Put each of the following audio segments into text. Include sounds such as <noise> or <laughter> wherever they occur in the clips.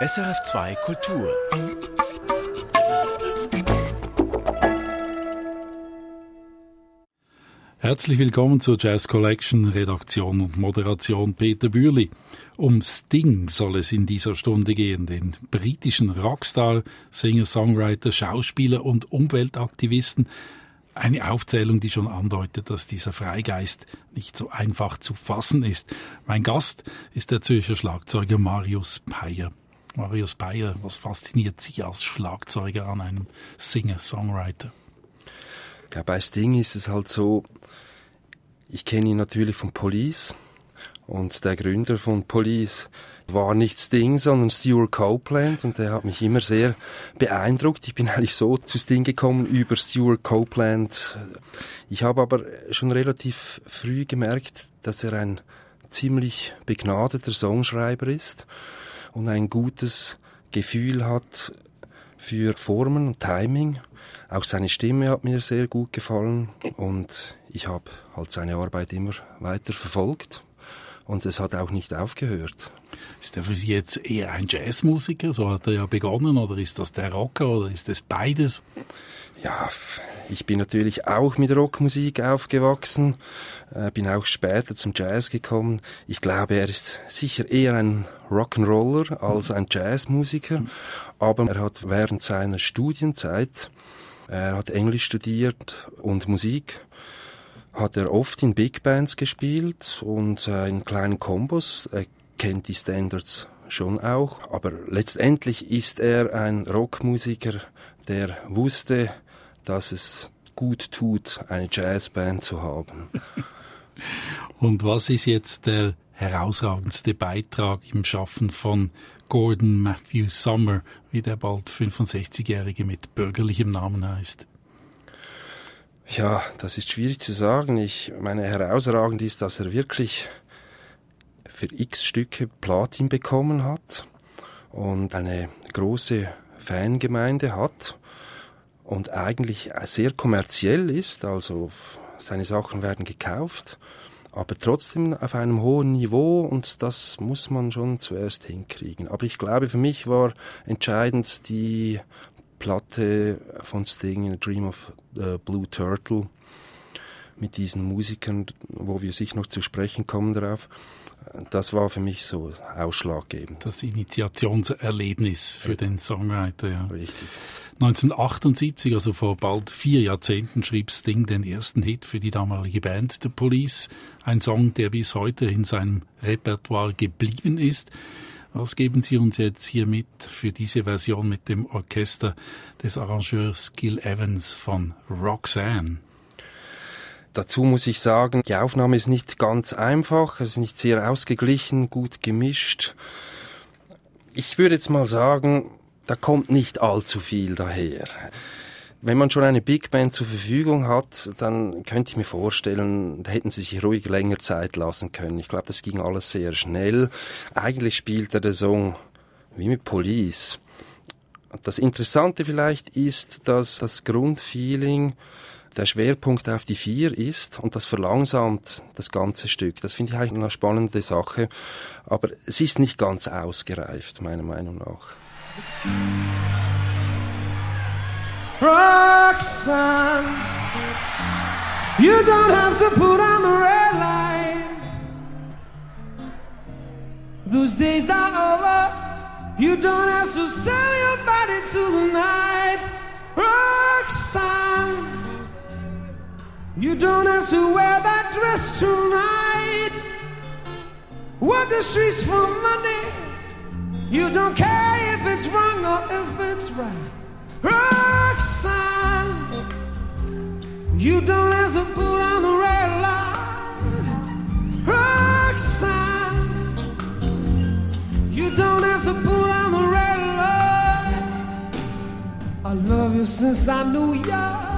SRF2 Kultur. Herzlich willkommen zur Jazz Collection, Redaktion und Moderation Peter Bürli. Um Sting soll es in dieser Stunde gehen, den britischen Rockstar, Singer, Songwriter, Schauspieler und Umweltaktivisten. Eine Aufzählung, die schon andeutet, dass dieser Freigeist nicht so einfach zu fassen ist. Mein Gast ist der Zürcher Schlagzeuger Marius Peyer. Marius Bayer, was fasziniert Sie als Schlagzeuger an einem Singer-Songwriter? Ja, bei Sting ist es halt so, ich kenne ihn natürlich von Police und der Gründer von Police war nicht Sting, sondern Stuart Copeland und der hat mich immer sehr beeindruckt. Ich bin <laughs> eigentlich so zu Sting gekommen über Stuart Copeland. Ich habe aber schon relativ früh gemerkt, dass er ein ziemlich begnadeter Songschreiber ist und ein gutes Gefühl hat für Formen und Timing. Auch seine Stimme hat mir sehr gut gefallen und ich habe halt seine Arbeit immer weiter verfolgt und es hat auch nicht aufgehört. Ist er für Sie jetzt eher ein Jazzmusiker? So hat er ja begonnen oder ist das der Rocker oder ist es beides? Ja, ich bin natürlich auch mit Rockmusik aufgewachsen, äh, bin auch später zum Jazz gekommen. Ich glaube, er ist sicher eher ein Rock'n'Roller als ein Jazzmusiker, aber er hat während seiner Studienzeit, er hat Englisch studiert und Musik, hat er oft in Big Bands gespielt und äh, in kleinen Kombos. Er kennt die Standards schon auch, aber letztendlich ist er ein Rockmusiker, der wusste, dass es gut tut, eine Jazzband zu haben. <laughs> Und was ist jetzt der herausragendste Beitrag im Schaffen von Gordon Matthew Summer, wie der bald 65-Jährige mit bürgerlichem Namen heißt? Ja, das ist schwierig zu sagen. Ich meine, herausragend ist, dass er wirklich für x Stücke Platin bekommen hat und eine große Fangemeinde hat und eigentlich sehr kommerziell ist, also seine Sachen werden gekauft, aber trotzdem auf einem hohen Niveau und das muss man schon zuerst hinkriegen. Aber ich glaube, für mich war entscheidend die Platte von Sting, Dream of the Blue Turtle, mit diesen Musikern, wo wir sich noch zu sprechen kommen darauf. Das war für mich so ausschlaggebend. Das Initiationserlebnis für den Songwriter, ja. Richtig. 1978, also vor bald vier Jahrzehnten, schrieb Sting den ersten Hit für die damalige Band The Police. Ein Song, der bis heute in seinem Repertoire geblieben ist. Was geben Sie uns jetzt hier mit für diese Version mit dem Orchester des Arrangeurs Gil Evans von Roxanne? Dazu muss ich sagen, die Aufnahme ist nicht ganz einfach, es ist nicht sehr ausgeglichen, gut gemischt. Ich würde jetzt mal sagen, da kommt nicht allzu viel daher. Wenn man schon eine Big Band zur Verfügung hat, dann könnte ich mir vorstellen, da hätten sie sich ruhig länger Zeit lassen können. Ich glaube, das ging alles sehr schnell. Eigentlich spielt er den Song wie mit Police. Das Interessante vielleicht ist, dass das Grundfeeling der Schwerpunkt auf die vier ist und das verlangsamt das ganze Stück. Das finde ich eigentlich eine spannende Sache, aber es ist nicht ganz ausgereift, meiner Meinung nach. Roxanne, you don't have to put on the red light. Those days are over. You don't have to sell your body to the night. Roxanne, you don't have to wear that dress tonight. Walk the streets for money. You don't care if it's wrong or if it's right. Roxanne, you don't have to put on the red light. Roxanne, you don't have to put on the red light. I love you since I knew ya.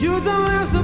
You don't answer.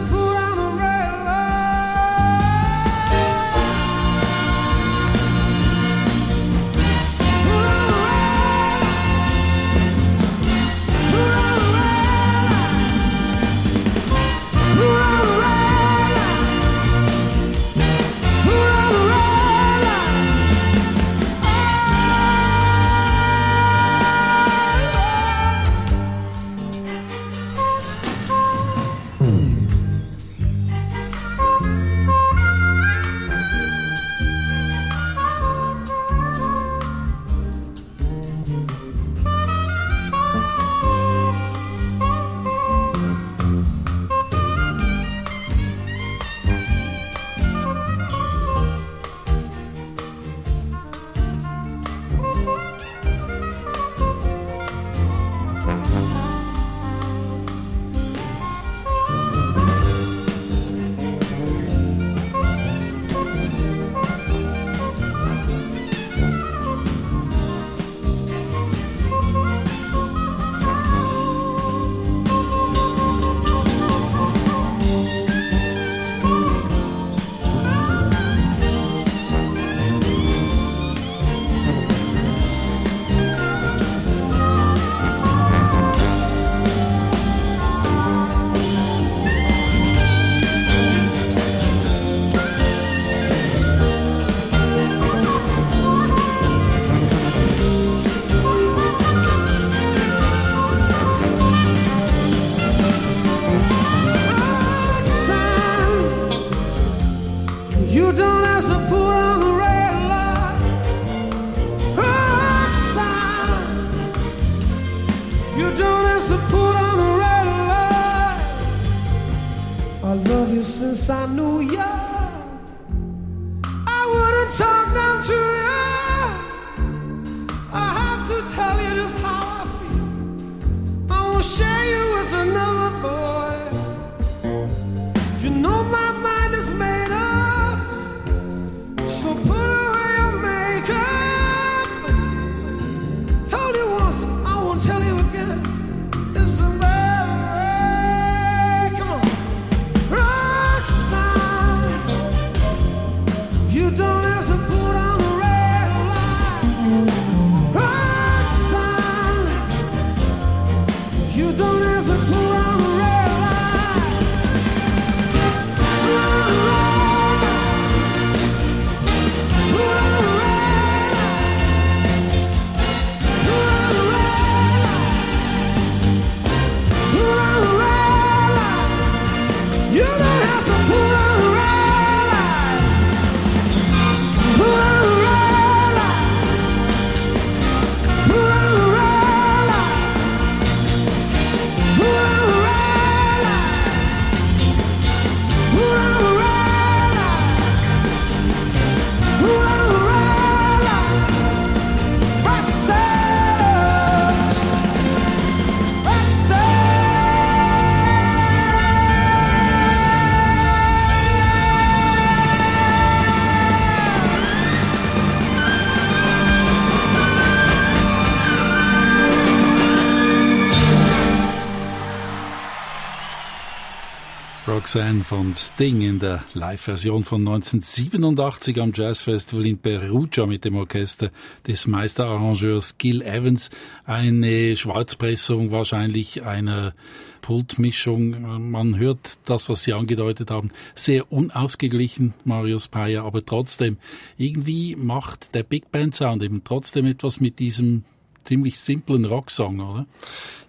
Roxanne von Sting in der Live-Version von 1987 am Jazzfestival in Perugia mit dem Orchester des Meisterarrangeurs Gil Evans. Eine Schwarzpressung wahrscheinlich einer Pultmischung. Man hört das, was Sie angedeutet haben, sehr unausgeglichen, Marius Peyer, aber trotzdem, irgendwie macht der Big Band Sound eben trotzdem etwas mit diesem ziemlich simplen Rocksong, oder?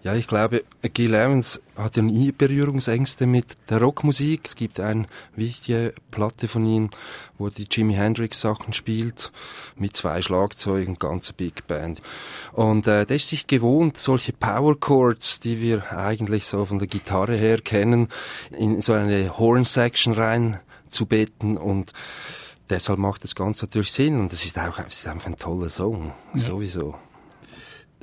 Ja, ich glaube, Gil Evans hat ja nie Berührungsängste mit der Rockmusik. Es gibt eine wichtige Platte von ihm, wo die Jimi Hendrix Sachen spielt, mit zwei Schlagzeugen, ganze Big Band. Und äh, der ist sich gewohnt, solche Power Chords, die wir eigentlich so von der Gitarre her kennen, in so eine Horn Section rein zu beten und deshalb macht das Ganze natürlich Sinn und es ist auch es ist einfach ein toller Song, Ja. sowieso.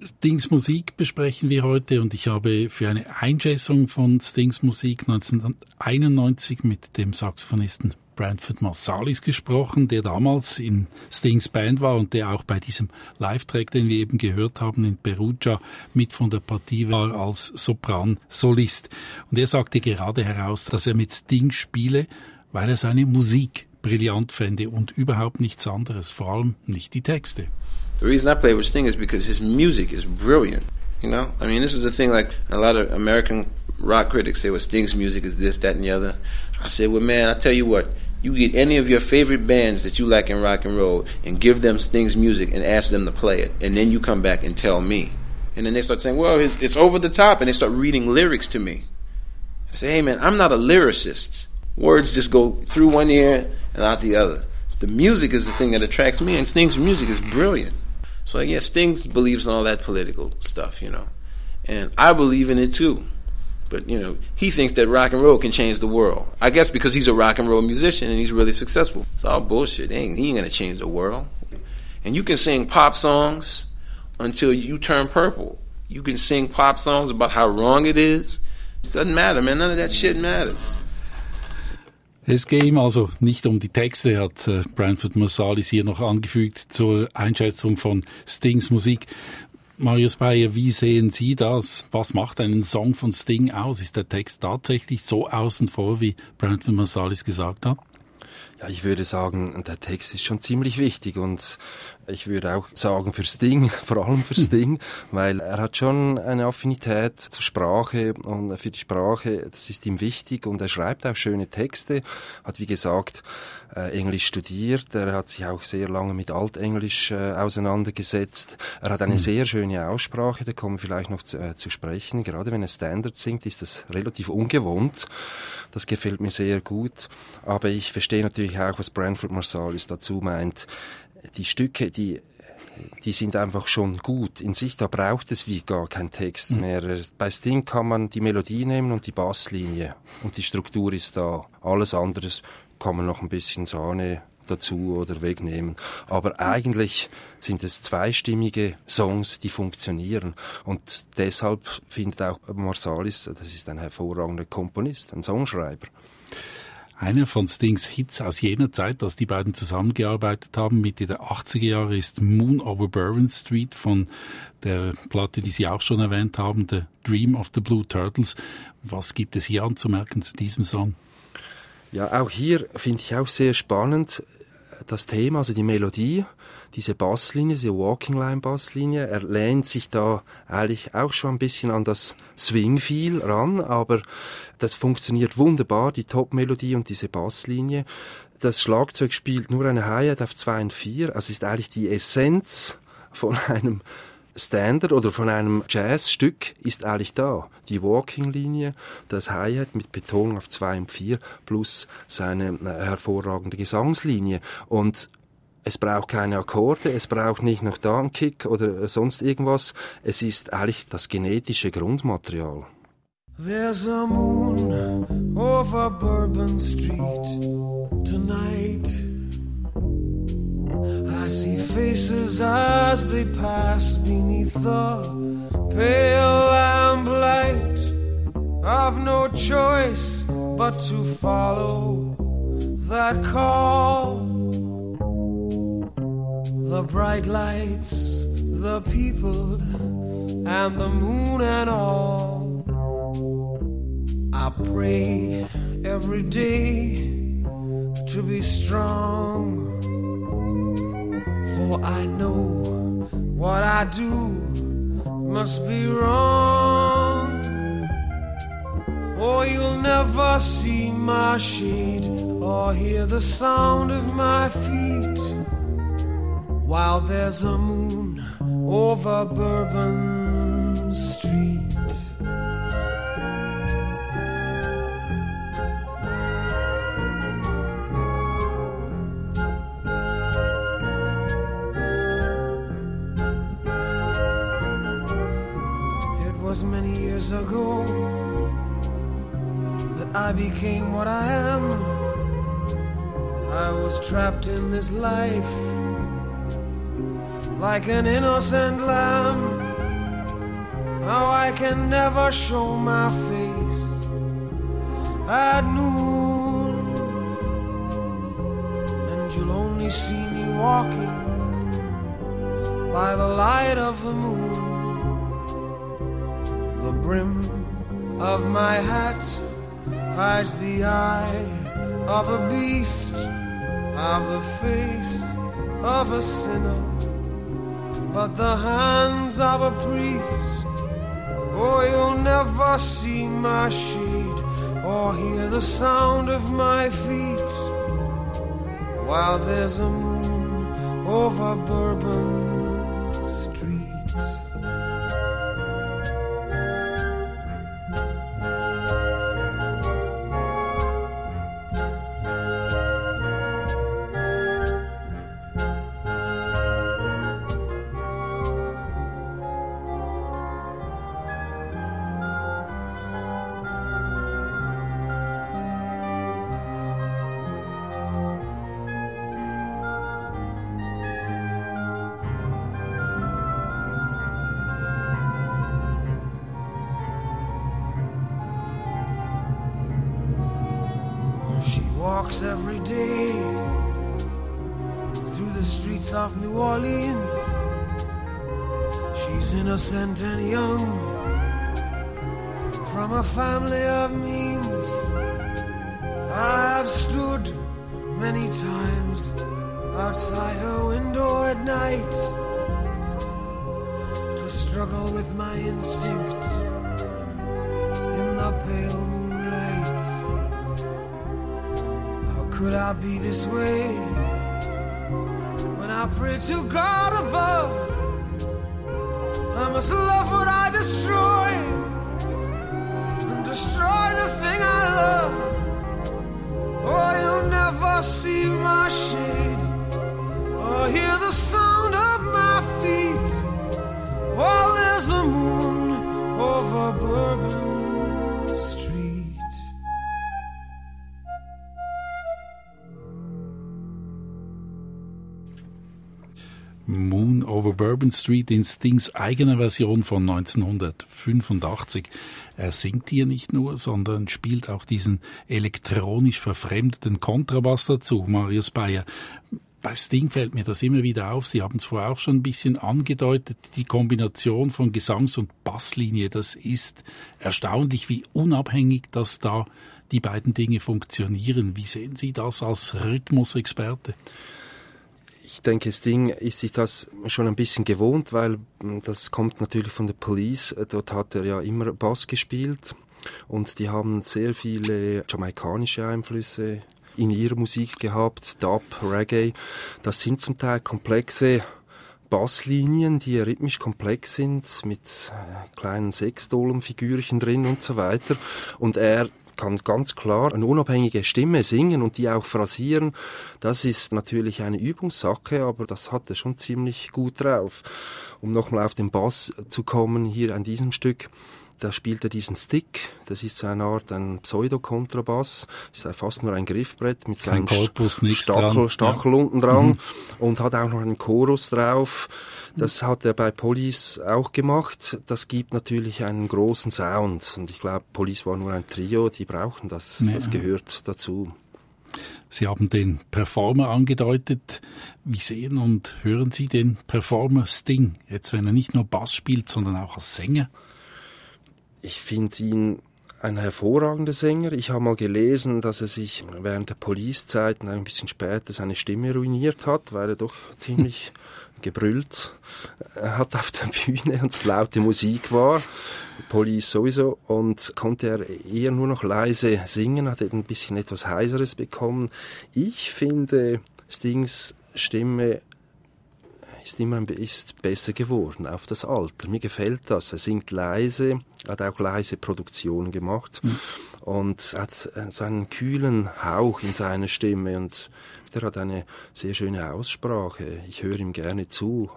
Stings Musik besprechen wir heute und ich habe für eine Einschätzung von Stings Musik 1991 mit dem Saxophonisten Branford Marsalis gesprochen, der damals in Stings Band war und der auch bei diesem Live-Track, den wir eben gehört haben, in Perugia mit von der Partie war als Sopran-Solist. Und er sagte gerade heraus, dass er mit Sting spiele, weil er seine Musik brillant fände und überhaupt nichts anderes, vor allem nicht die Texte. The reason I play with Sting is because his music is brilliant. You know, I mean, this is the thing. Like a lot of American rock critics say, "Well, Sting's music is this, that, and the other." I said, "Well, man, I tell you what. You get any of your favorite bands that you like in rock and roll, and give them Sting's music, and ask them to play it, and then you come back and tell me." And then they start saying, "Well, his, it's over the top," and they start reading lyrics to me. I say, "Hey, man, I'm not a lyricist. Words just go through one ear and out the other. The music is the thing that attracts me, and Sting's music is brilliant." So yeah, Sting believes in all that political stuff, you know, and I believe in it too. But you know, he thinks that rock and roll can change the world. I guess because he's a rock and roll musician and he's really successful. It's all bullshit. Ain't, he ain't gonna change the world. And you can sing pop songs until you turn purple. You can sing pop songs about how wrong it is. It doesn't matter, man. None of that shit matters. Es gehe ihm also nicht um die Texte, hat äh, Branford Marsalis hier noch angefügt zur Einschätzung von Stings Musik. Marius Bayer, wie sehen Sie das? Was macht einen Song von Sting aus? Ist der Text tatsächlich so außen vor, wie Branford Marsalis gesagt hat? Ja, ich würde sagen, der Text ist schon ziemlich wichtig und ich würde auch sagen für Sting, <laughs> vor allem für Sting, weil er hat schon eine Affinität zur Sprache und für die Sprache, das ist ihm wichtig und er schreibt auch schöne Texte, hat wie gesagt äh, Englisch studiert, er hat sich auch sehr lange mit Altenglisch äh, auseinandergesetzt, er hat eine sehr schöne Aussprache, da kommen wir vielleicht noch zu, äh, zu sprechen, gerade wenn er Standard singt, ist das relativ ungewohnt, das gefällt mir sehr gut, aber ich verstehe natürlich auch, was Branford Marsalis dazu meint, die Stücke, die die sind einfach schon gut in sich, da braucht es wie gar keinen Text mhm. mehr. Bei Sting kann man die Melodie nehmen und die Basslinie und die Struktur ist da. Alles andere kann man noch ein bisschen Sahne dazu oder wegnehmen. Aber eigentlich sind es zweistimmige Songs, die funktionieren. Und deshalb findet auch Marsalis, das ist ein hervorragender Komponist, ein Songschreiber. Einer von Stings Hits aus jener Zeit, als die beiden zusammengearbeitet haben, Mitte der 80er Jahre, ist Moon over Bourbon Street von der Platte, die Sie auch schon erwähnt haben, The Dream of the Blue Turtles. Was gibt es hier anzumerken zu diesem Song? Ja, auch hier finde ich auch sehr spannend das Thema, also die Melodie diese Basslinie, diese Walking Line Basslinie, er lehnt sich da eigentlich auch schon ein bisschen an das Swing-Feel ran, aber das funktioniert wunderbar, die Top-Melodie und diese Basslinie. Das Schlagzeug spielt nur eine Hi-Hat auf 2 und 4, also ist eigentlich die Essenz von <laughs> einem Standard oder von einem Jazzstück ist eigentlich da. Die Walking-Linie, das Hi-Hat mit Betonung auf 2 und 4 plus seine äh, hervorragende Gesangslinie. Und es braucht keine Akkorde, es braucht nicht noch da einen Kick oder sonst irgendwas. Es ist eigentlich das genetische Grundmaterial. There's a moon over Bourbon Street tonight. I see faces as they pass beneath the pale lamplight. I've no choice but to follow that call. The bright lights, the people, and the moon and all. I pray every day to be strong, for I know what I do must be wrong. Or you'll never see my shade or hear the sound of my feet while there's a moon over Bourbon Street. It was many years ago that I became what I am. I was trapped in this life like an innocent lamb. How I can never show my face at noon, and you'll only see me walking by the light of the moon. The brim of my hat hides the eye of a beast, of the face of a sinner but the hands of a priest. Oh, you'll never see my shade or hear the sound of my feet while there's a moon over Bourbon. Bourbon Street in Stings eigener Version von 1985. Er singt hier nicht nur, sondern spielt auch diesen elektronisch verfremdeten Kontrabass dazu, Marius Bayer. Bei Sting fällt mir das immer wieder auf. Sie haben es vorher auch schon ein bisschen angedeutet. Die Kombination von Gesangs- und Basslinie, das ist erstaunlich, wie unabhängig das da die beiden Dinge funktionieren. Wie sehen Sie das als Rhythmusexperte? Ich denke, Sting ist sich das schon ein bisschen gewohnt, weil hm, das kommt natürlich von der Police. Dort hat er ja immer Bass gespielt und die haben sehr viele jamaikanische Einflüsse in ihrer Musik gehabt, Dub, Reggae. Das sind zum Teil komplexe Basslinien, die rhythmisch komplex sind, mit äh, kleinen Sechsdolenfigürchen drin und so weiter. Und er kann ganz klar eine unabhängige Stimme singen und die auch phrasieren. Das ist natürlich eine Übungssache, aber das hat er schon ziemlich gut drauf. Um nochmal auf den Bass zu kommen, hier an diesem Stück, da spielt er diesen Stick, das ist so eine Art ein Pseudo-Kontrabass, ist fast nur ein Griffbrett mit Kein seinem Korpus, Stachel, dran. Stachel Ja. unten dran Mhm. und hat auch noch einen Chorus drauf. Das hat er bei Police auch gemacht. Das gibt natürlich einen großen Sound. Und ich glaube, Police war nur ein Trio, die brauchen das. Ja. Das gehört dazu. Sie haben den Performer angedeutet. Wie sehen und hören Sie den Performer Sting? Jetzt, wenn er nicht nur Bass spielt, sondern auch als Sänger? Ich finde ihn ein hervorragender Sänger. Ich habe mal gelesen, dass er sich während der Police-Zeiten ein bisschen später seine Stimme ruiniert hat, weil er doch <laughs> ziemlich gebrüllt äh, hat auf der Bühne und es laute Musik war. Police sowieso. Und konnte er eher nur noch leise singen, hat er ein bisschen etwas Heiseres bekommen. Ich finde Stings Stimme ist immer ein, ist besser geworden auf das Alter. Mir gefällt das. Er singt leise, hat auch leise Produktionen gemacht und hat äh, so einen kühlen Hauch in seiner Stimme und er hat eine sehr schöne Aussprache. Ich höre ihm gerne zu.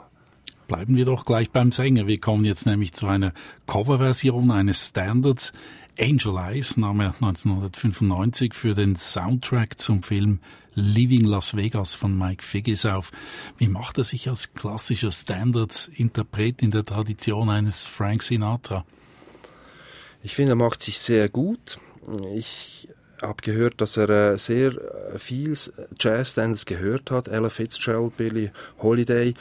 Bleiben wir doch gleich beim Sänger. Wir kommen jetzt nämlich zu einer Coverversion eines Standards. Angel Eyes nahm er 1995 für den Soundtrack zum Film Living Las Vegas von Mike Figgis auf. Wie macht er sich als klassischer Standards-Interpret in der Tradition eines Frank Sinatra? Ich finde, er macht sich sehr gut. Ich habe gehört, dass er äh, sehr äh, viel Jazz-Standards gehört hat. Ella Fitzgerald, Billie Holiday.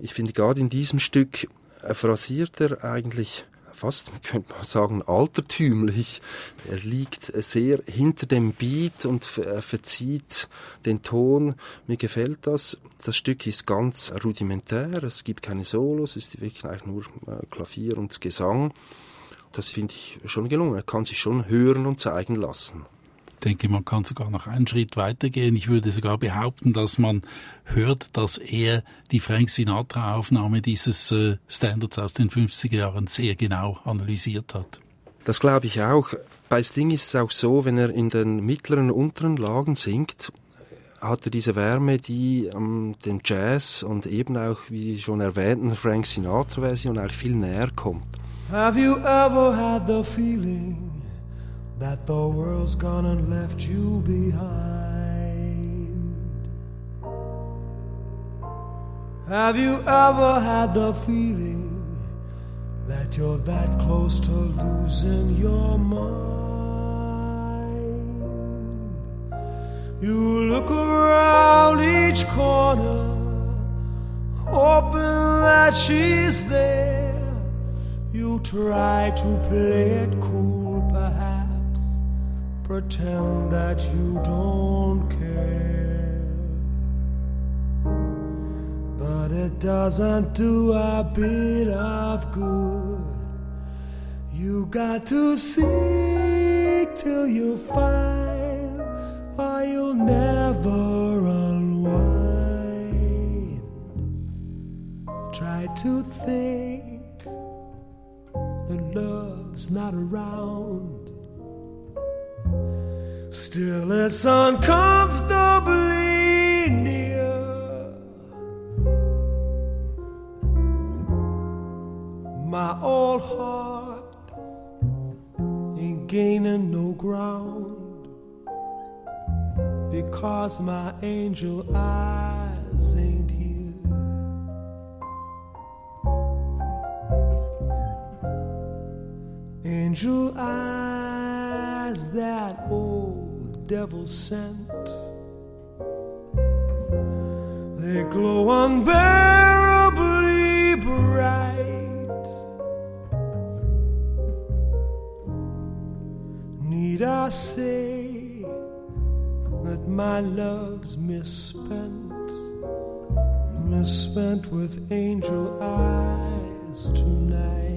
Ich finde, gerade in diesem Stück äh, phrasiert er eigentlich fast, <laughs> könnte man sagen, altertümlich. Er liegt sehr hinter dem Beat und äh, verzieht den Ton. Mir gefällt das. Das Stück ist ganz rudimentär. Es gibt keine Solos. Es ist wirklich eigentlich nur äh, Klavier und Gesang. Das finde ich schon gelungen. Er kann sich schon hören und zeigen lassen. Ich denke, man kann sogar noch einen Schritt weitergehen. Ich würde sogar behaupten, dass man hört, dass er die Frank Sinatra-Aufnahme dieses äh, Standards aus den 50er Jahren sehr genau analysiert hat. Das glaube ich auch. Bei Sting ist es auch so, wenn er in den mittleren und unteren Lagen singt, hat er diese Wärme, die ähm, dem Jazz und eben auch, wie schon erwähnten, Frank Sinatra-Version eigentlich viel näher kommt. Have you ever had the feeling that the world's gone and left you behind? Have you ever had the feeling that you're that close to losing your mind? You look around each corner, hoping that she's there. You try to play it cool, pretend that you don't care. But it doesn't do a bit of good. You got to seek till you find, or you'll never unwind. Try to think that love's not around. Still, it's uncomfortably near. My old heart ain't gaining no ground because my angel eyes ain't here. Angel eyes that old devil sent. They glow unbearably bright. Need I say that my love's misspent, misspent with angel eyes tonight?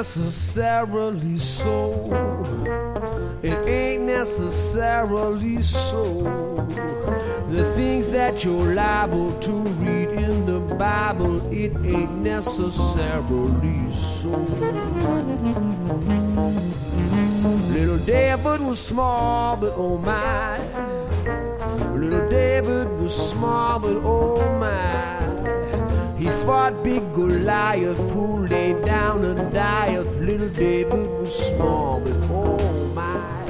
Necessarily so. It ain't necessarily so. The things that you're liable to read in the Bible, it ain't necessarily so. Little David was small, but oh my. Little David was small, but oh my. Fought big Goliath who lay down and died. Little David was small, but oh my.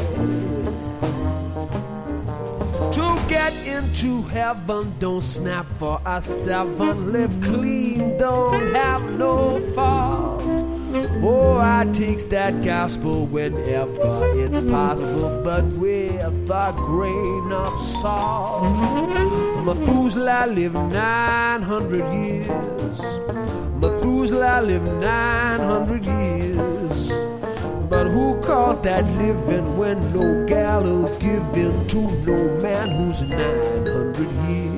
To get into heaven, don't snap for a seven. Live clean, don't have no fault. Oh, I takes that gospel whenever it's possible, but with a grain of salt. Methuselah lived 900 years. Methuselah lived 900 years. But who calls that living when no gal will give in to no man who's 900 years?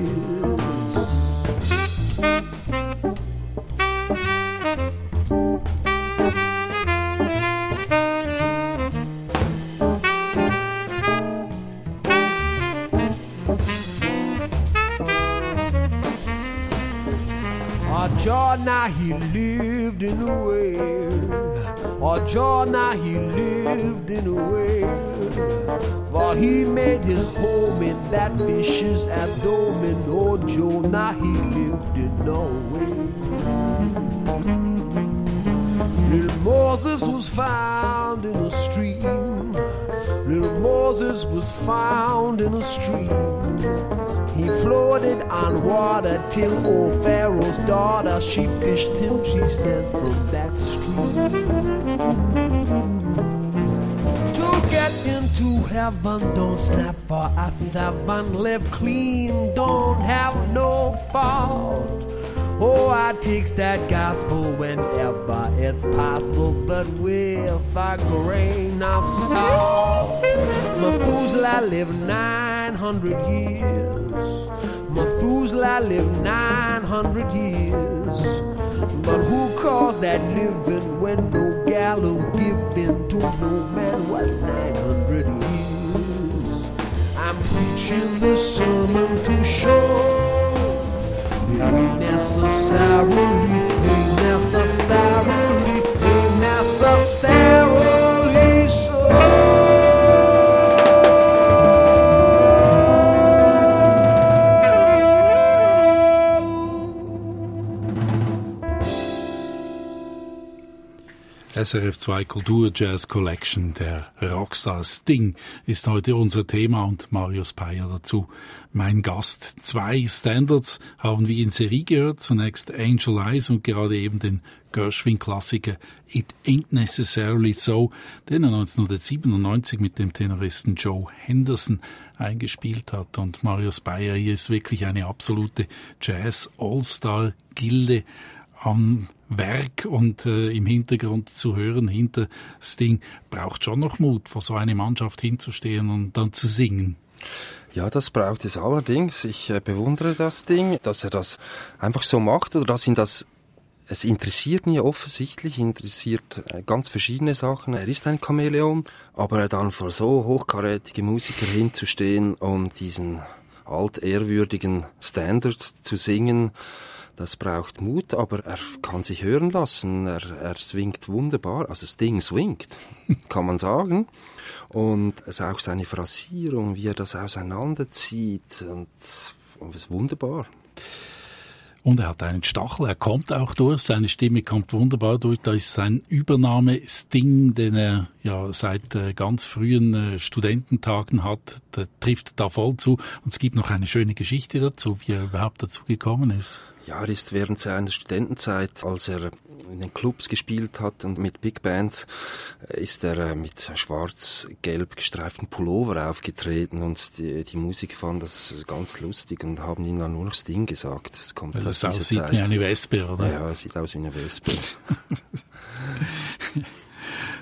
Now he lived in a world. Oh, John, now he lived in a world. For he made his home in that fish's abdomen. Oh, Jonah, he lived in a world. Little Moses was found in a stream. Little Moses was found in a stream. He floated on water till old Pharaoh's daughter she fished him, she says, from that stream. To get into heaven, don't snap for a seven. Live clean, don't have no fault. Oh, I takes that gospel whenever it's possible, but with a grain of salt. Methuselah lived 900 years. Methuselah lived 900 years. But who calls that living when no gallows given to no man was 900 years? I'm preaching this sermon to show necessarily, necessarily, SRF 2 Kultur Jazz Collection, der Rockstar Sting, ist heute unser Thema und Marius Peyer dazu mein Gast. Zwei Standards haben wir in Serie gehört. Zunächst Angel Eyes und gerade eben den Gershwin-Klassiker It Ain't Necessarily So, den er 1997 mit dem Tenoristen Joe Henderson eingespielt hat. Und Marius Bayer hier ist wirklich eine absolute Jazz-All-Star-Gilde am Werk und äh, im Hintergrund zu hören, hinter Sting, braucht schon noch Mut, vor so eine Mannschaft hinzustehen und dann zu singen. Ja, das braucht es allerdings. Ich äh, bewundere das Ding, dass er das einfach so macht oder dass ihn das es interessiert ja offensichtlich, interessiert äh, ganz verschiedene Sachen. Er ist ein Chamäleon, aber dann vor so hochkarätige Musiker hinzustehen und diesen altehrwürdigen Standard zu singen, das braucht Mut, aber er kann sich hören lassen. Er, er swingt wunderbar. Also das Ding swingt, <laughs> kann man sagen. Und es auch seine Phrasierung, wie er das auseinanderzieht. Und, und es ist wunderbar. Und er hat einen Stachel, er kommt auch durch, seine Stimme kommt wunderbar durch. Da ist sein Übernahme-Sting, den er ja seit äh, ganz frühen äh, Studententagen hat, der trifft da voll zu. Und es gibt noch eine schöne Geschichte dazu, wie er überhaupt dazu gekommen ist. Ja, er ist während seiner Studentenzeit, als er in den Clubs gespielt hat und mit Big Bands, äh, ist er äh, mit schwarz-gelb gestreiften Pullover aufgetreten und die, die Musiker fanden das ganz lustig und haben ihm dann nur noch Sting gesagt. Es kommt Weil das aussieht Zeit. wie eine Wespe, oder? Ja, es sieht aus wie eine Wespe. <laughs>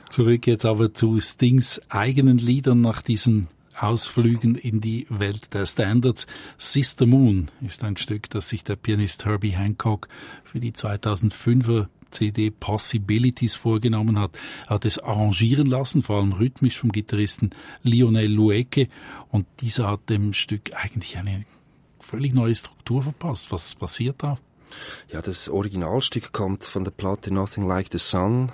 Zurück jetzt aber zu Stings eigenen Liedern nach diesen Ausflügen in die Welt der Standards. Sister Moon ist ein Stück, das sich der Pianist Herbie Hancock für die 2005er CD Possibilities vorgenommen hat. Er hat es arrangieren lassen, vor allem rhythmisch vom Gitarristen Lionel Lueke und dieser hat dem Stück eigentlich eine völlig neue Struktur verpasst. Was passiert da? Ja, das Originalstück kommt von der Platte Nothing Like the Sun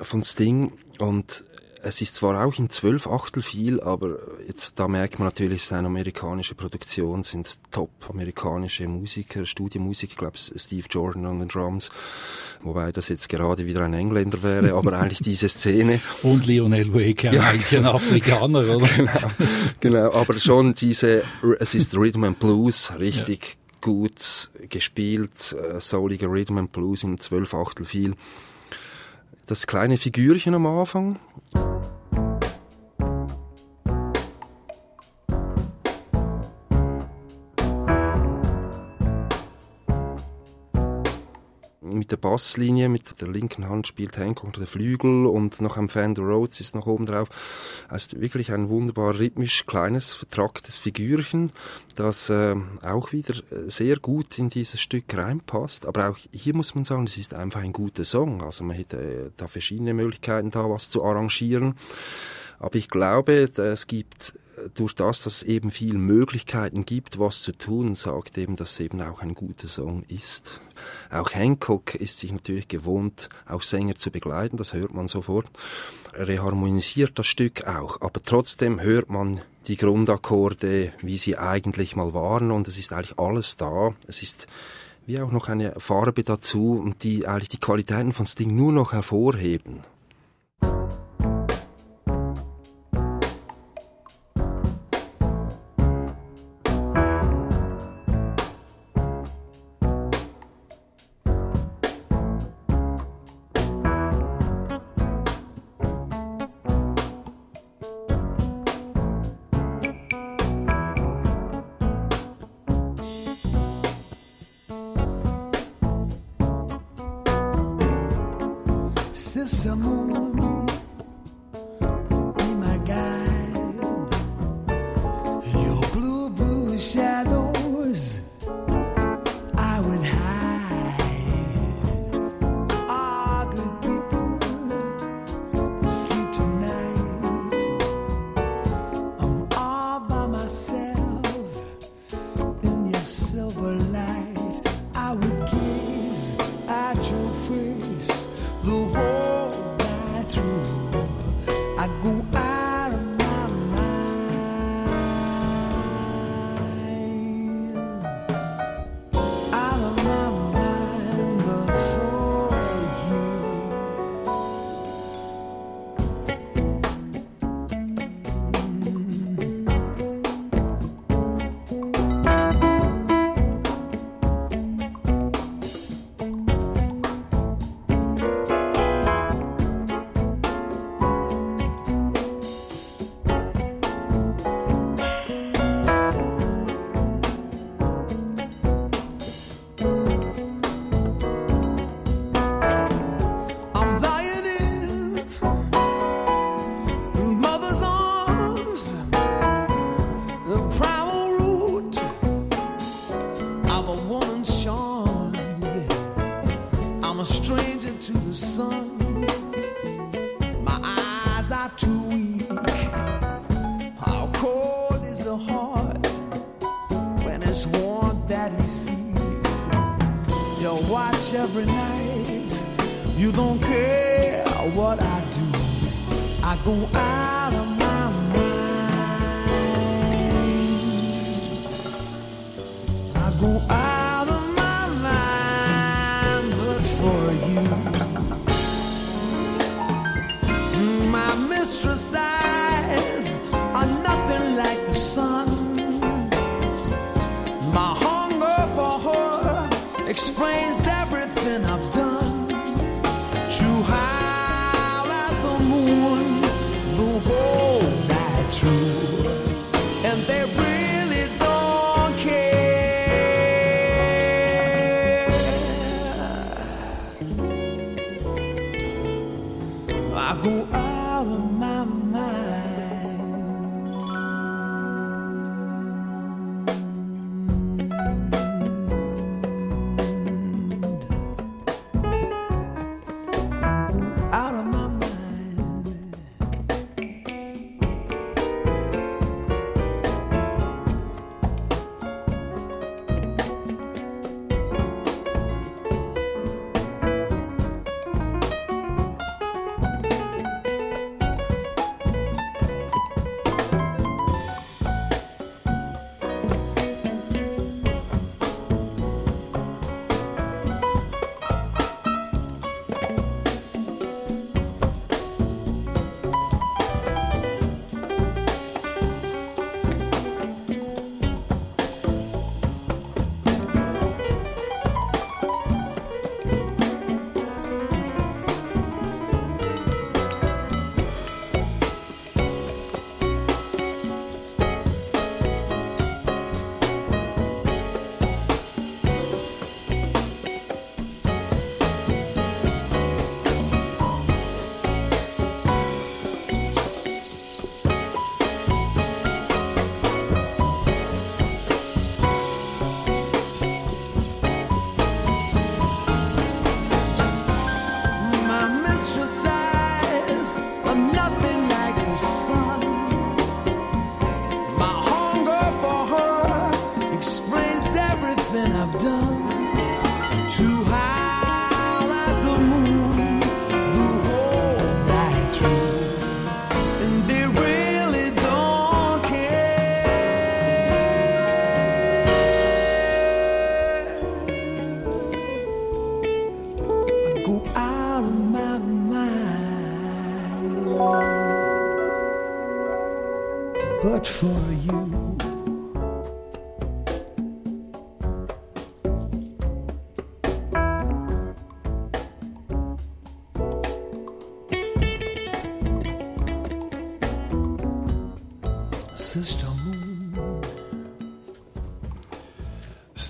von Sting und es ist zwar auch in zwölf Achtel viel, aber jetzt da merkt man natürlich, es ist eine amerikanische Produktion, sind top amerikanische Musiker, Studiomusiker, ich glaube Steve Jordan an den Drums, wobei das jetzt gerade wieder ein Engländer wäre, aber eigentlich diese Szene. <laughs> Und Lionel Wake, ja, eigentlich ein Afrikaner, oder? <laughs> genau, genau, aber schon diese, es ist Rhythm and Blues, richtig ja. gut gespielt, äh, souliger Rhythm and Blues in zwölf Achtel viel das kleine Figürchen am Anfang. Mit der Basslinie, mit der linken Hand spielt Hank unter der Flügel und noch ein Fender Rhodes ist noch oben drauf. Ist wirklich ein wunderbar rhythmisch kleines, vertracktes Figürchen, das äh, auch wieder äh, sehr gut in dieses Stück reinpasst. Aber auch hier muss man sagen, es ist einfach ein guter Song. Also man hätte äh, da verschiedene Möglichkeiten, da was zu arrangieren. Aber ich glaube, es gibt durch das, dass es eben viele Möglichkeiten gibt, was zu tun, sagt eben, dass es eben auch ein guter Song ist. Auch Hancock ist sich natürlich gewohnt, auch Sänger zu begleiten, das hört man sofort. Er reharmonisiert das Stück auch, aber trotzdem hört man die Grundakkorde, wie sie eigentlich mal waren und es ist eigentlich alles da. Es ist wie auch noch eine Farbe dazu, die eigentlich die Qualitäten von Sting nur noch hervorheben. against the moon. too weak? How cold is the heart when it's warm that he sees? You watch every night, you don't care what I do. I go out of my mind. I go out. friends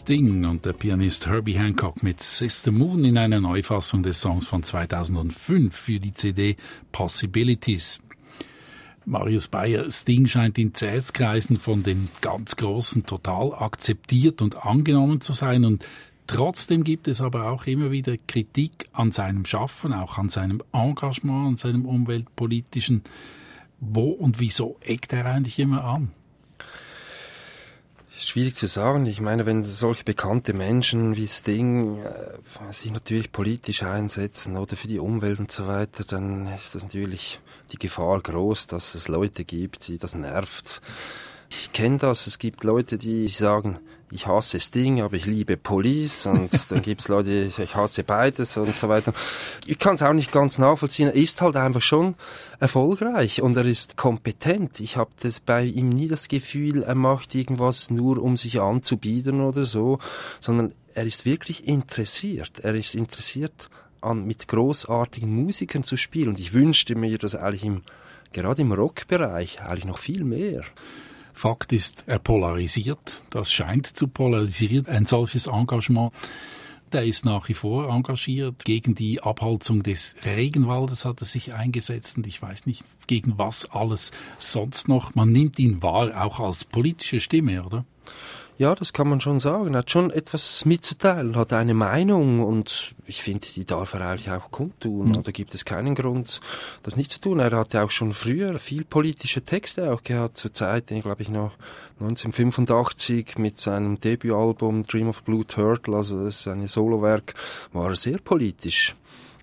Sting und der Pianist Herbie Hancock mit Sister Moon in einer Neufassung des Songs von 2005 für die CD Possibilities. Marius Bayer, Sting scheint in Jazzkreisen von den ganz Großen total akzeptiert und angenommen zu sein und Trotzdem gibt es aber auch immer wieder Kritik an seinem Schaffen, auch an seinem Engagement, an seinem umweltpolitischen. Wo und wieso eckt er eigentlich immer an? Schwierig zu sagen. Ich meine, wenn solche bekannte Menschen wie Sting äh, sich natürlich politisch einsetzen oder für die Umwelt und so weiter, dann ist das natürlich die Gefahr groß, dass es Leute gibt, die das nervt. Ich kenne das. Es gibt Leute, die sagen, ich hasse Sting, aber ich liebe Police und <laughs> dann gibt's Leute, ich hasse beides und so weiter. Ich kann es auch nicht ganz nachvollziehen. Er ist halt einfach schon erfolgreich und er ist kompetent. Ich habe das bei ihm nie das Gefühl, er macht irgendwas nur, um sich anzubieten oder so, sondern er ist wirklich interessiert. Er ist interessiert an mit großartigen Musikern zu spielen und ich wünschte mir das eigentlich im gerade im Rockbereich eigentlich noch viel mehr. Fakt ist, er polarisiert. Das scheint zu polarisieren, ein solches Engagement. Der ist nach wie vor engagiert. Gegen die Abholzung des Regenwaldes hat er sich eingesetzt und ich weiß nicht, gegen was alles sonst noch. Man nimmt ihn wahr, auch als politische Stimme, oder? Ja, das kann man schon sagen. Er hat schon etwas mitzuteilen, hat eine Meinung und ich finde, die darf er eigentlich auch kundtun. Mhm. Da gibt es keinen Grund, das nicht zu tun. Er hatte auch schon früher viel politische Texte auch gehabt, zur Zeit, glaube ich, noch 1985 mit seinem Debütalbum Dream of Blue Turtle, also das ist ein Solowerk, war er sehr politisch.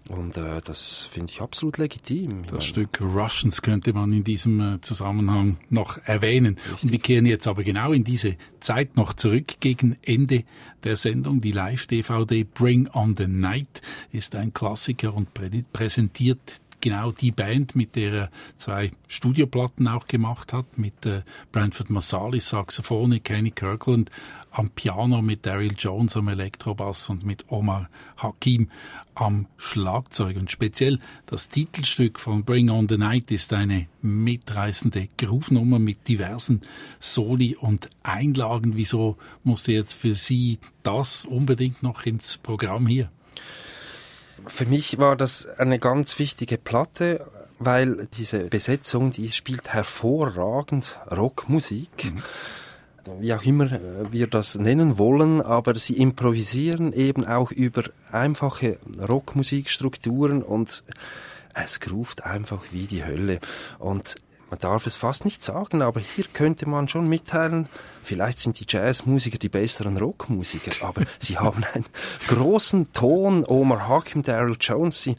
Und äh, das finde ich absolut legitim. Das meine, Stück Russians könnte man in diesem äh, Zusammenhang noch erwähnen. Richtig. Und wir kehren jetzt aber genau in diese Zeit noch zurück. Gegen Ende der Sendung, die Live-DVD Bring on the Night ist ein Klassiker und prä präsentiert genau die Band, mit der er zwei Studioplatten auch gemacht hat, mit äh, Brentford Marsalis Saxophone, Kenny Kirkland am Piano, mit Daryl Jones am Elektrobass und mit Omar Hakim am Schlagzeug. Und speziell das Titelstück von Bring on the Night ist eine mitreißende Groove-Nummer mit diversen Soli und Einlagen. Wieso musste jetzt für Sie das unbedingt noch ins Programm hier? Für mich war das eine ganz wichtige Platte, weil diese Besetzung, die spielt hervorragend Rockmusik. Mhm wie auch immer wir das nennen wollen, aber sie improvisieren eben auch über einfache Rockmusikstrukturen und es gruft einfach wie die Hölle. Und man darf es fast nicht sagen, aber hier könnte man schon mitteilen, vielleicht sind die Jazzmusiker die besseren Rockmusiker, aber <laughs> sie haben einen großen Ton, Omar Hakim, Daryl Jones, sie,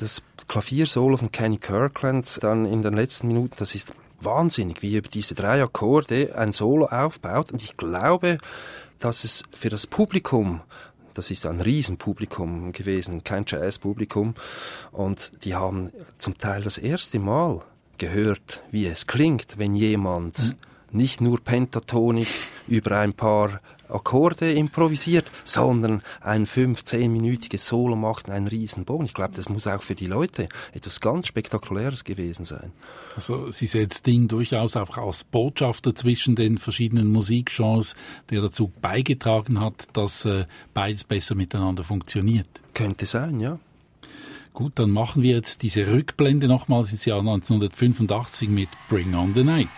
das Klaviersolo von Kenny Kirkland dann in den letzten Minuten, das ist wahnsinnig, wie über diese drei Akkorde ein Solo aufbaut und ich glaube, dass es für das Publikum das ist ein Riesenpublikum gewesen, kein Jazzpublikum. Und die haben zum Teil das erste Mal gehört, wie es klingt, wenn jemand mhm. nicht nur pentatonik über ein paar Akkorde improvisiert, sondern ein fünf, zehnminütiges Solo macht einen riesen Bogen. Ich glaube, das muss auch für die Leute etwas ganz Spektakuläres gewesen sein. Also Sie sehen das Ding durchaus auch als Botschafter zwischen den verschiedenen Musikgenres, der dazu beigetragen hat, dass äh, beides besser miteinander funktioniert. Könnte sein, ja. Gut, dann machen wir jetzt diese Rückblende nochmals ins Jahr 1985 mit Bring on the Night.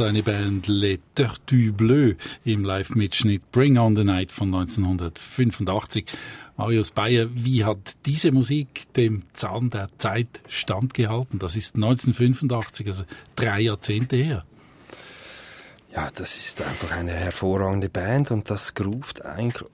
Seine Band Les Tortues Bleues im Live-Mitschnitt Bring on the Night von 1985. Marius Bayer, wie hat diese Musik dem Zahn der Zeit standgehalten? Das ist 1985, also drei Jahrzehnte her. Ja, das ist einfach eine hervorragende Band und das groovt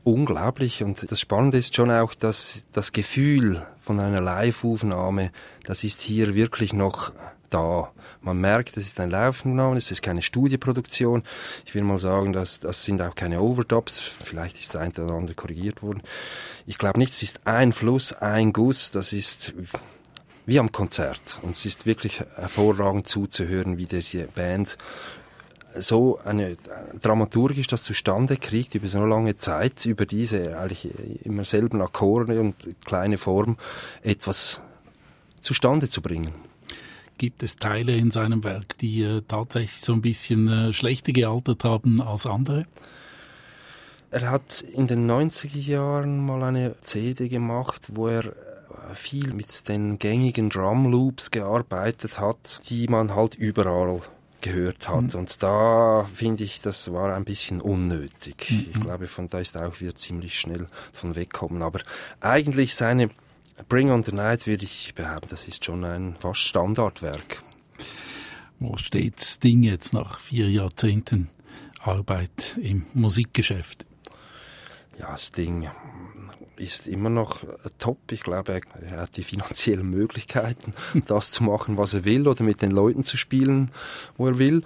unglaublich. Und das Spannende ist schon auch, dass das Gefühl von einer Live-Aufnahme, das ist hier wirklich noch da. Man merkt, es ist ein Live-Aufnahme, es ist keine Studioproduktion. Ich will mal sagen, dass, das sind auch keine Overdubs. Vielleicht ist das eine oder andere korrigiert worden. Ich glaube nicht, es ist ein Fluss, ein Guss. Das ist wie am Konzert. Und es ist wirklich hervorragend zuzuhören, wie diese Band so eine dramaturgisch das zustande kriegt über so eine lange Zeit, über diese eigentlich immer selben Akkorde und kleine Form etwas zustande zu bringen. Gibt es Teile in seinem Werk, die äh, tatsächlich so ein bisschen äh, schlechter gealtert haben als andere? Er hat in den 90er Jahren mal eine CD gemacht, wo er viel mit den gängigen Drum Loops gearbeitet hat, die man halt überall gehört hat. Mhm. Und da finde ich, das war ein bisschen unnötig. Mhm. Ich glaube, von da ist auch wieder ziemlich schnell von wegkommen. Aber eigentlich seine Bring on the Night würde ich behaupten, das ist schon ein fast Standardwerk. Wo steht Sting jetzt nach vier Jahrzehnten Arbeit im Musikgeschäft? Ja, Sting ist immer noch top. Ich glaube, er hat die finanziellen Möglichkeiten, <laughs> das zu machen, was er will oder mit den Leuten zu spielen, wo er will.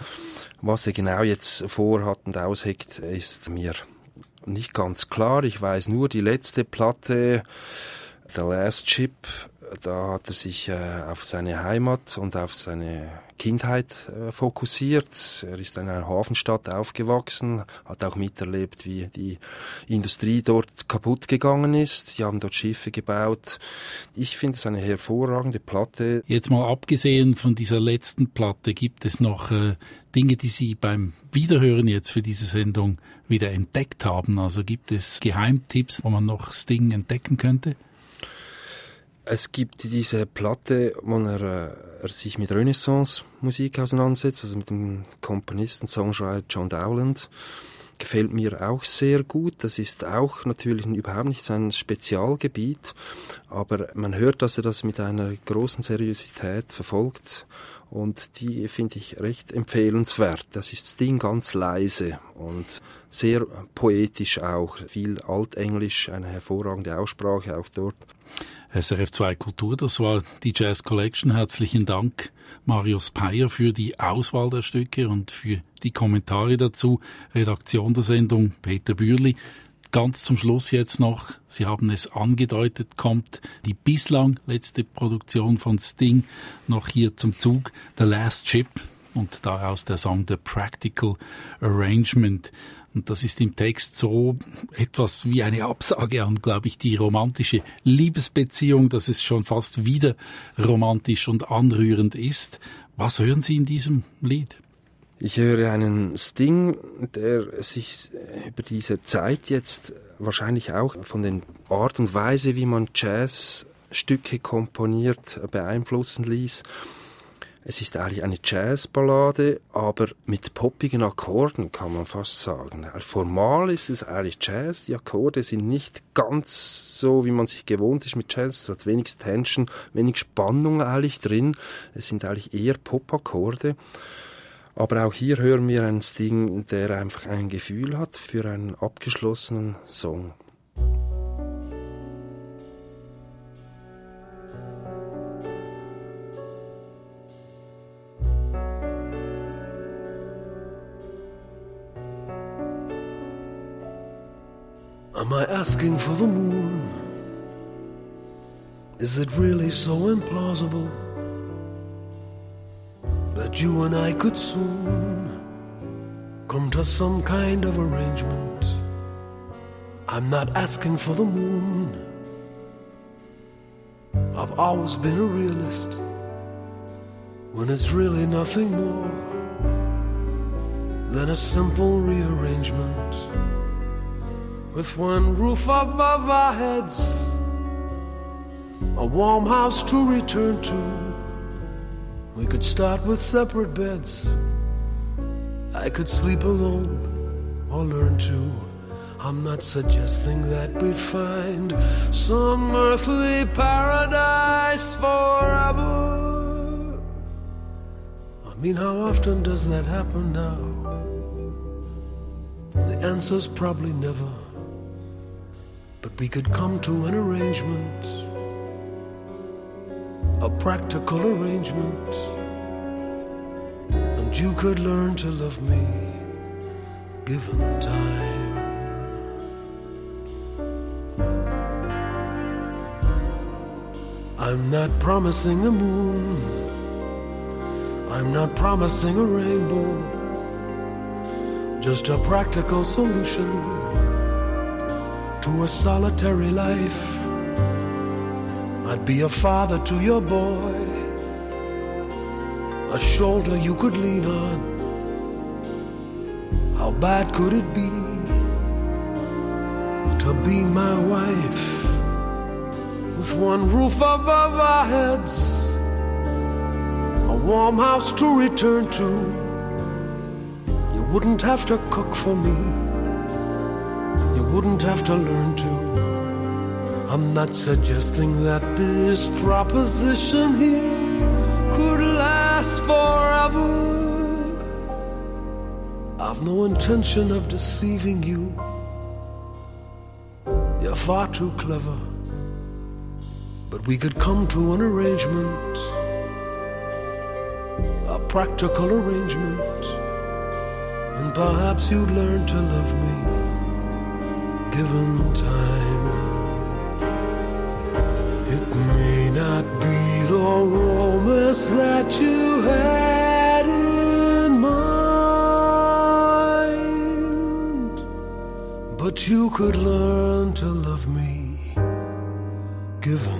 Was er genau jetzt vorhat und ausheckt, ist mir nicht ganz klar. Ich weiß nur, die letzte Platte, The Last Chip, da hat er sich äh, auf seine Heimat und auf seine Kindheit äh, fokussiert. Er ist in einer Hafenstadt aufgewachsen, hat auch miterlebt, wie die Industrie dort kaputt gegangen ist. Die haben dort Schiffe gebaut. Ich finde es eine hervorragende Platte. Jetzt mal abgesehen von dieser letzten Platte, gibt es noch äh, Dinge, die Sie beim Wiederhören jetzt für diese Sendung wieder entdeckt haben? Also gibt es Geheimtipps, wo man noch Sting entdecken könnte? Es gibt diese Platte, wo er, äh, er sich mit Renaissance-Musik auseinandersetzt, also mit dem Komponisten, Songschreiber John Dowland. Gefällt mir auch sehr gut. Das ist auch natürlich überhaupt nicht sein Spezialgebiet, aber man hört, dass er das mit einer großen Seriosität verfolgt und die finde ich recht empfehlenswert. Das ist das Ding ganz leise und sehr poetisch auch. Viel Altenglisch, eine hervorragende Aussprache auch dort. SRF 2 Kultur, das war die Jazz Collection. Herzlichen Dank, Marius Peyer, für die Auswahl der Stücke und für die Kommentare dazu. Redaktion der Sendung Peter Bürli. Ganz zum Schluss jetzt noch, Sie haben es angedeutet, kommt die bislang letzte Produktion von Sting noch hier zum Zug, The Last Ship, und daraus der Song The Practical Arrangement. Und das ist im Text so etwas wie eine Absage an, glaube ich, die romantische Liebesbeziehung, dass es schon fast wieder romantisch und anrührend ist. Was hören Sie in diesem Lied? Ich höre einen Sting, der sich über diese Zeit jetzt wahrscheinlich auch von der Art und Weise, wie man Jazzstücke komponiert, beeinflussen ließ. Es ist eigentlich eine Jazzballade, aber mit poppigen Akkorden kann man fast sagen. Formal ist es eigentlich Jazz. Die Akkorde sind nicht ganz so, wie man sich gewohnt ist mit Jazz. Es hat wenig Tension, wenig Spannung eigentlich drin. Es sind eigentlich eher Popakkorde. Aber auch hier hören wir einen Sting, der einfach ein Gefühl hat für einen abgeschlossenen Song. Am I asking for the moon? Is it really so implausible that you and I could soon come to some kind of arrangement? I'm not asking for the moon. I've always been a realist when it's really nothing more than a simple rearrangement with one roof above our heads, a warm house to return to. We could start with separate beds, I could sleep alone or learn to. I'm not suggesting that we'd find some earthly paradise forever. I mean, how often does that happen now? The answer's probably never. But we could come to an arrangement, a practical arrangement, and you could learn to love me given time. I'm not promising the moon. I'm not promising a rainbow. Just a practical solution to a solitary life. I'd be a father to your boy, a shoulder you could lean on. How bad could it be to be my wife? with one roof above our heads, a warm house to return to. You wouldn't have to cook for me, wouldn't have to learn to. I'm not suggesting that this proposition here could last forever. I've no intention of deceiving you. You're far too clever. But we could come to an arrangement, a practical arrangement, and perhaps you'd learn to love me given time. It may not be the romance that you had in mind, but you could learn to love me given